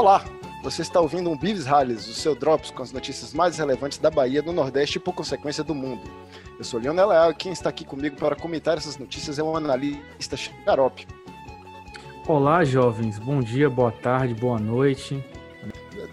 Olá, você está ouvindo um Bives Rallies, o seu Drops com as notícias mais relevantes da Bahia, do Nordeste e, por consequência, do mundo. Eu sou Leonel Leal e quem está aqui comigo para comentar essas notícias é o analista Xarope. Olá, jovens. Bom dia, boa tarde, boa noite.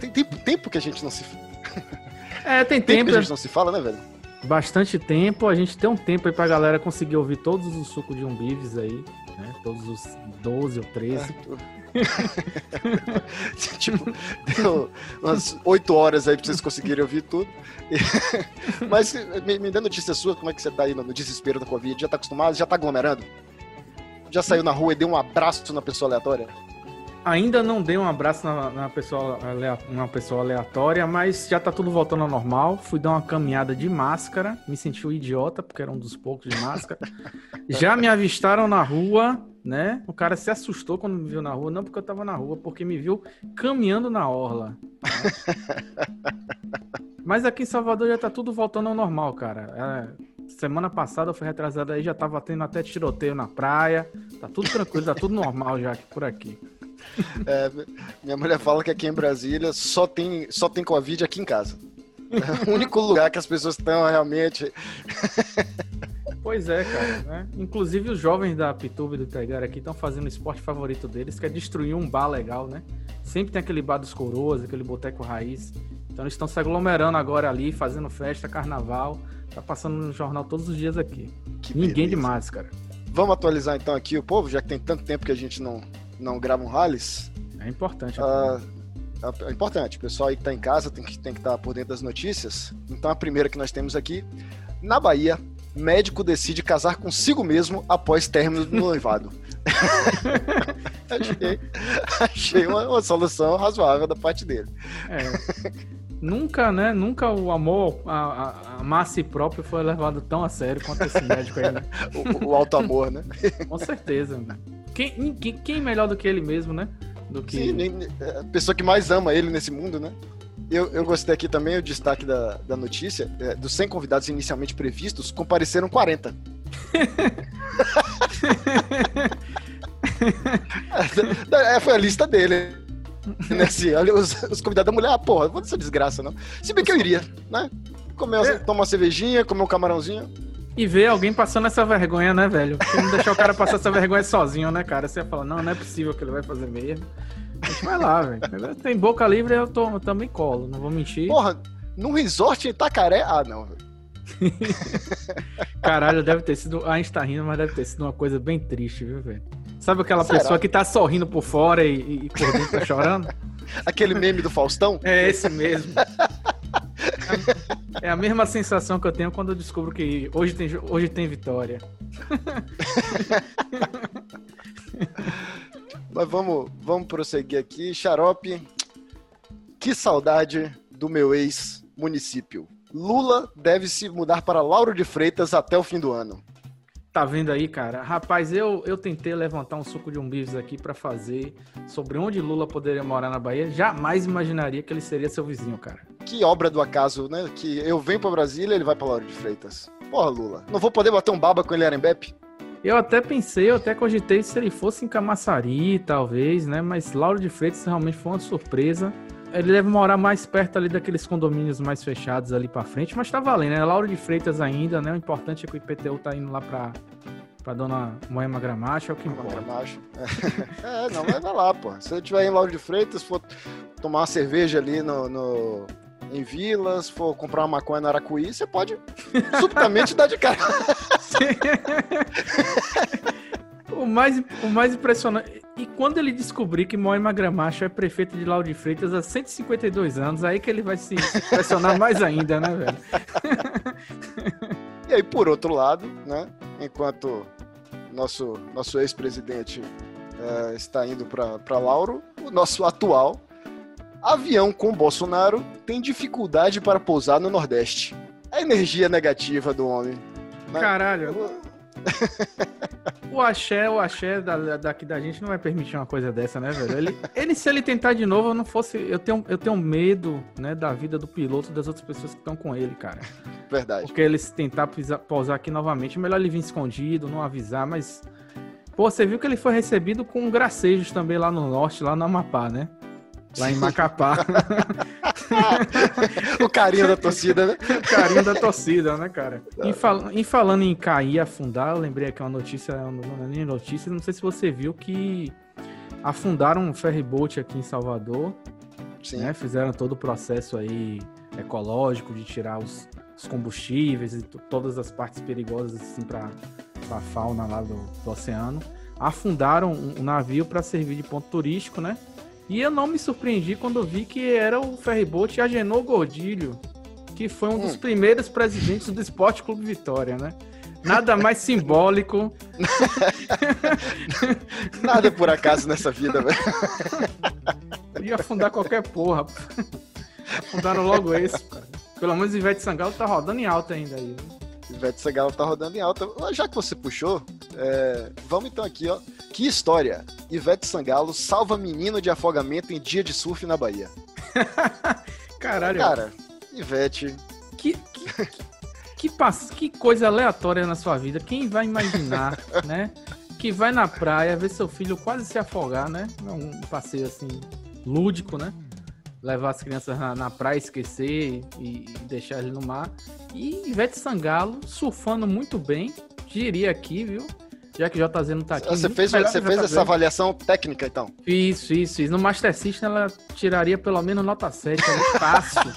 Tem tempo, tempo que a gente não se É, tem tempo tempo. que a gente não se fala, né, velho? Bastante tempo. A gente tem um tempo aí pra galera conseguir ouvir todos os sucos de um Bives aí, né? Todos os 12 ou 13. tipo, deu umas 8 horas aí pra vocês conseguirem ouvir tudo. Mas me, me dê notícia sua, como é que você tá aí no, no desespero da Covid? Já tá acostumado? Já tá aglomerando? Já saiu na rua e deu um abraço na pessoa aleatória? Ainda não dei um abraço na, na pessoa, uma pessoa aleatória, mas já tá tudo voltando ao normal. Fui dar uma caminhada de máscara, me senti um idiota, porque era um dos poucos de máscara. já me avistaram na rua, né? O cara se assustou quando me viu na rua, não porque eu tava na rua, porque me viu caminhando na orla. né? Mas aqui em Salvador já tá tudo voltando ao normal, cara. É, semana passada, foi retrasada aí, já tava tendo até tiroteio na praia. Tá tudo tranquilo, tá tudo normal já aqui por aqui. É, minha mulher fala que aqui em Brasília só tem, só tem Covid aqui em casa. É o único lugar que as pessoas estão realmente. Pois é, cara. Né? Inclusive os jovens da Pituba e do Tegar aqui estão fazendo o esporte favorito deles, que é destruir um bar legal, né? Sempre tem aquele bar dos coroas, aquele boteco raiz. Então eles estão se aglomerando agora ali, fazendo festa, carnaval. Tá passando no jornal todos os dias aqui. Que Ninguém beleza. de máscara. Vamos atualizar então aqui o povo, já que tem tanto tempo que a gente não, não grava um rallies. É importante. Ah, é importante, o pessoal aí que tá em casa tem que tem que estar por dentro das notícias. Então a primeira que nós temos aqui, na Bahia, médico decide casar consigo mesmo após término do noivado. achei achei uma, uma solução razoável da parte dele. É. Nunca, né? Nunca o amor, a, a, amar a si próprio foi levado tão a sério quanto esse médico aí, né? O, o alto amor, né? Com certeza, né? Quem, ninguém- quem melhor do que ele mesmo, né? Do que. Sim, é a pessoa que mais ama ele nesse mundo, né? Eu, eu gostei aqui também o destaque da, da notícia. é, dos 100 convidados inicialmente previstos, compareceram 40. É, foi a lista dele. Né, assim, olha, os, os convidados da mulher, ah, porra, vou dessa desgraça, não. Se bem que eu iria, né? Comer, É. tomar uma cervejinha, comer um camarãozinho. E ver alguém passando essa vergonha, né, velho? Porque não deixar o cara passar essa vergonha sozinho, né, cara? Você fala, não, não é possível que ele vai fazer mesmo. A gente vai lá, velho. Tem boca livre, eu, tô, eu também colo, não vou mentir. Porra, num resort em Itacaré, ah, não. velho. Caralho, deve ter sido. A gente tá rindo, mas deve ter sido uma coisa bem triste, viu, velho? Sabe aquela Será? pessoa que tá sorrindo por fora e, e- e por dentro tá chorando? Aquele meme do Faustão. É esse mesmo. É a mesma sensação que eu tenho quando eu descubro que hoje tem, hoje tem vitória. Mas vamos, vamos prosseguir aqui. Xarope, que saudade do meu ex-município. Lula deve se mudar para Lauro de Freitas até o fim do ano. Tá vendo aí, cara? Rapaz, eu, eu tentei levantar um suco de um bifes aqui pra fazer sobre onde Lula poderia morar na Bahia. Jamais imaginaria que ele seria seu vizinho, cara. Que obra do acaso, né? Que eu venho para Brasília ele vai para Lauro de Freitas. Porra, Lula. Não vou poder bater um baba com ele em Arembepe? Eu até pensei, eu até cogitei se ele fosse em Camaçari, talvez, né? Mas Lauro de Freitas realmente foi uma surpresa. Ele deve morar mais perto ali daqueles condomínios mais fechados ali pra frente, mas tá valendo, né? Lauro de Freitas ainda, né? O importante é que o IPTU tá indo lá pra, pra dona Moema Gramacho, é o que importa. Macho. É, não, vai vai lá, pô. Se eu estiver em Lauro de Freitas, for tomar uma cerveja ali no, no- em Vilas, for comprar uma maconha no Aracuí, você pode subitamente dar de cara. O mais, o mais impressionante. E quando ele descobrir que Moema Gramacho é prefeito de Lauro de Freitas há 152 anos, aí que ele vai se impressionar mais ainda, né, velho? E aí, por outro lado, né, enquanto nosso, nosso ex-presidente eh, está indo para Lauro, o nosso atual avião com Bolsonaro tem dificuldade para pousar no Nordeste. A energia negativa do homem. né? Caralho. O axé, o axé da, daqui da gente não vai permitir uma coisa dessa, né, velho? Ele, ele, se ele tentar de novo, eu não fosse. Eu tenho, eu tenho medo, né, da vida do piloto e das outras pessoas que estão com ele, cara. Verdade. Porque ele se tentar pisa- pousar aqui novamente, é melhor ele vir escondido, não avisar, mas. Pô, você viu que ele foi recebido com gracejos também lá no norte, lá no Amapá, né? Lá em Macapá. o carinho da torcida, né? O carinho da torcida, né, cara? Em, fal em falando em cair e afundar, eu lembrei aqui uma notícia, uma notícia, não sei se você viu que afundaram um ferryboat aqui em Salvador. Sim. Né? Fizeram todo o processo aí ecológico de tirar os, os combustíveis e todas as partes perigosas assim para a fauna lá do, do oceano. Afundaram um, um navio para servir de ponto turístico, né? E eu não me surpreendi quando vi que era o ferryboat Agenor Gordilho, que foi um hum. dos primeiros presidentes do Esporte Clube Vitória, né? Nada mais simbólico. Nada por acaso nessa vida, velho. Ia afundar qualquer porra. Afundaram logo esse, cara. Pelo menos o Ivete Sangalo tá rodando em alta ainda aí. Ivete Sangalo tá rodando em alta. Já que você puxou, é... vamos então aqui, ó. Que história! Ivete Sangalo salva menino de afogamento em dia de surf na Bahia. Caralho. Cara, Ivete. Que, que, que, que coisa aleatória na sua vida. Quem vai imaginar, né? Que vai na praia ver seu filho quase se afogar, né? Um passeio assim, lúdico, né? levar as crianças na, na praia, esquecer e, e, deixar ele no mar. E Ivete Sangalo surfando muito bem, diria aqui, viu? Já que o JZ não tá aqui. Você fez, você fez essa avaliação técnica, então? Isso, isso, isso. No Master System ela tiraria pelo menos nota 7, é fácil.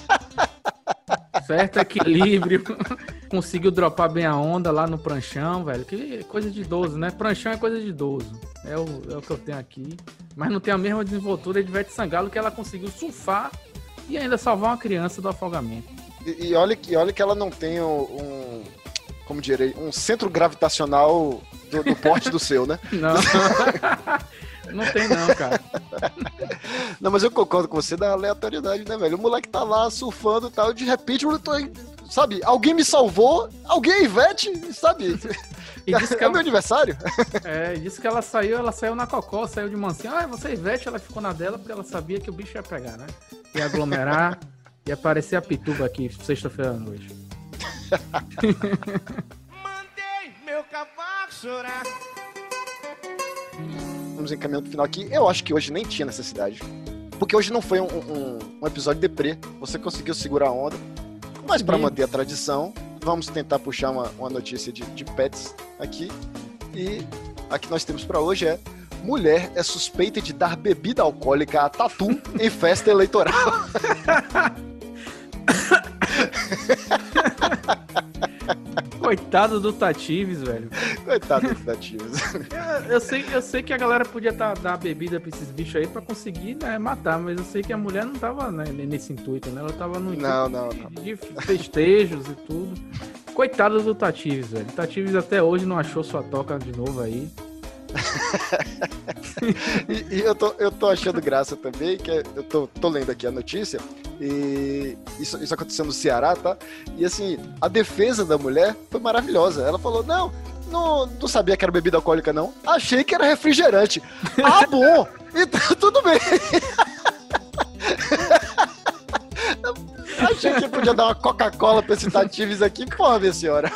certo equilíbrio. Conseguiu dropar bem a onda lá no pranchão, velho. Que coisa de idoso, né? Pranchão é coisa de idoso. É o, é o que eu tenho aqui mas não tem a mesma desenvoltura de Ivete Sangalo que ela conseguiu surfar e ainda salvar uma criança do afogamento. E, e olha, que, olha que ela não tem um, um como direi, um centro gravitacional do, do porte do seu, né? Não. Não tem não, cara. Não, mas eu concordo com você da aleatoriedade, né, velho? O moleque tá lá surfando e tal, de repente eu tô, sabe, alguém me salvou, alguém, Ivete, sabe? E disse que é ela... meu aniversário? É, e disse que ela saiu, ela saiu na cocó, saiu de mansinho. Ah, você é Ivete, ela ficou na dela porque ela sabia que o bicho ia pegar, né? Ia aglomerar, ia aparecer a pituba aqui sexta-feira à noite. Chorar. Vamos encaminhando pro final aqui. Eu acho que hoje nem tinha necessidade. Porque hoje não foi um, um, um episódio deprê. Você conseguiu segurar a onda. Mas para manter a tradição, vamos tentar puxar uma, uma notícia de, de pets aqui. E a que nós temos para hoje é mulher é suspeita de dar bebida alcoólica a tatu em festa eleitoral. Coitado do Tatives, velho. Coitado do Tatives. Eu, eu, sei, eu sei que a galera podia tá, dar bebida pra esses bichos aí pra conseguir né, matar, mas eu sei que a mulher não tava né, nesse intuito, né? Ela tava no intuito não, não, não. de festejos e tudo. Coitado do Tatives, velho. Tatives até hoje não achou sua toca de novo aí. e, e eu, tô, eu tô achando graça também, que é, eu tô, tô lendo aqui a notícia, e isso, isso aconteceu no Ceará, tá? E assim, a defesa da mulher foi maravilhosa. Ela falou: não, não, não sabia que era bebida alcoólica, não. Achei que era refrigerante. ah, bom! Então, tudo bem. Achei que podia dar uma Coca-Cola pra esses tatives aqui, porra, minha senhora.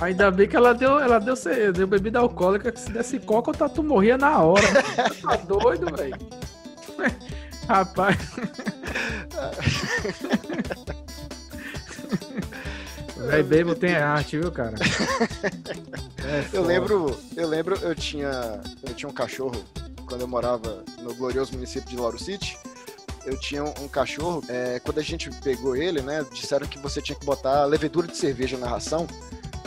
Ainda bem que ela deu, ela deu, deu bebida alcoólica, que se desse coca, o tatu morria na hora. tá doido, velho? Rapaz. Véi bebo tem arte, viu, cara? É eu lembro, eu lembro, eu tinha, eu tinha um cachorro quando eu morava no glorioso município de Lauro City eu tinha um cachorro, é, quando a gente pegou ele, né, disseram que você tinha que botar levedura de cerveja na ração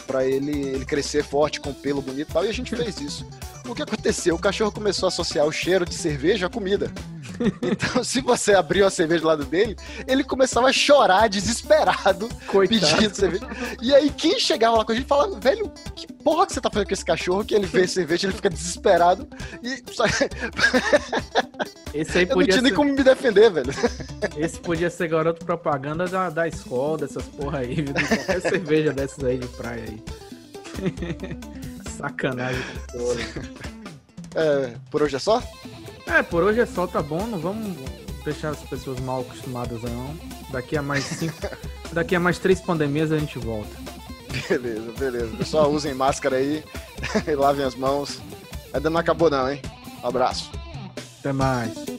para ele, ele crescer forte, com pelo bonito e tal, e a gente fez isso. O que aconteceu? O cachorro começou a associar o cheiro de cerveja à comida. Então, se você abriu a cerveja do lado dele, ele começava a chorar desesperado, Coitado. pedindo cerveja. E aí, quem chegava lá com a gente falava, velho, que porra que você tá fazendo com esse cachorro? Que ele vê cerveja, ele fica desesperado. E. Esse aí podia Eu não tinha ser... nem como me defender, velho. Esse podia ser garoto propaganda da, da escola, dessas porra aí, viu? Qualquer cerveja dessas aí de praia aí. Sacanagem. É, por hoje é só? É, por hoje é só, tá bom. Não vamos deixar as pessoas mal acostumadas, não. Daqui a mais cinco. daqui a mais três pandemias a gente volta. Beleza, beleza. Pessoal, usem máscara aí, lavem as mãos. Ainda não acabou, não, hein? Um abraço. Até mais.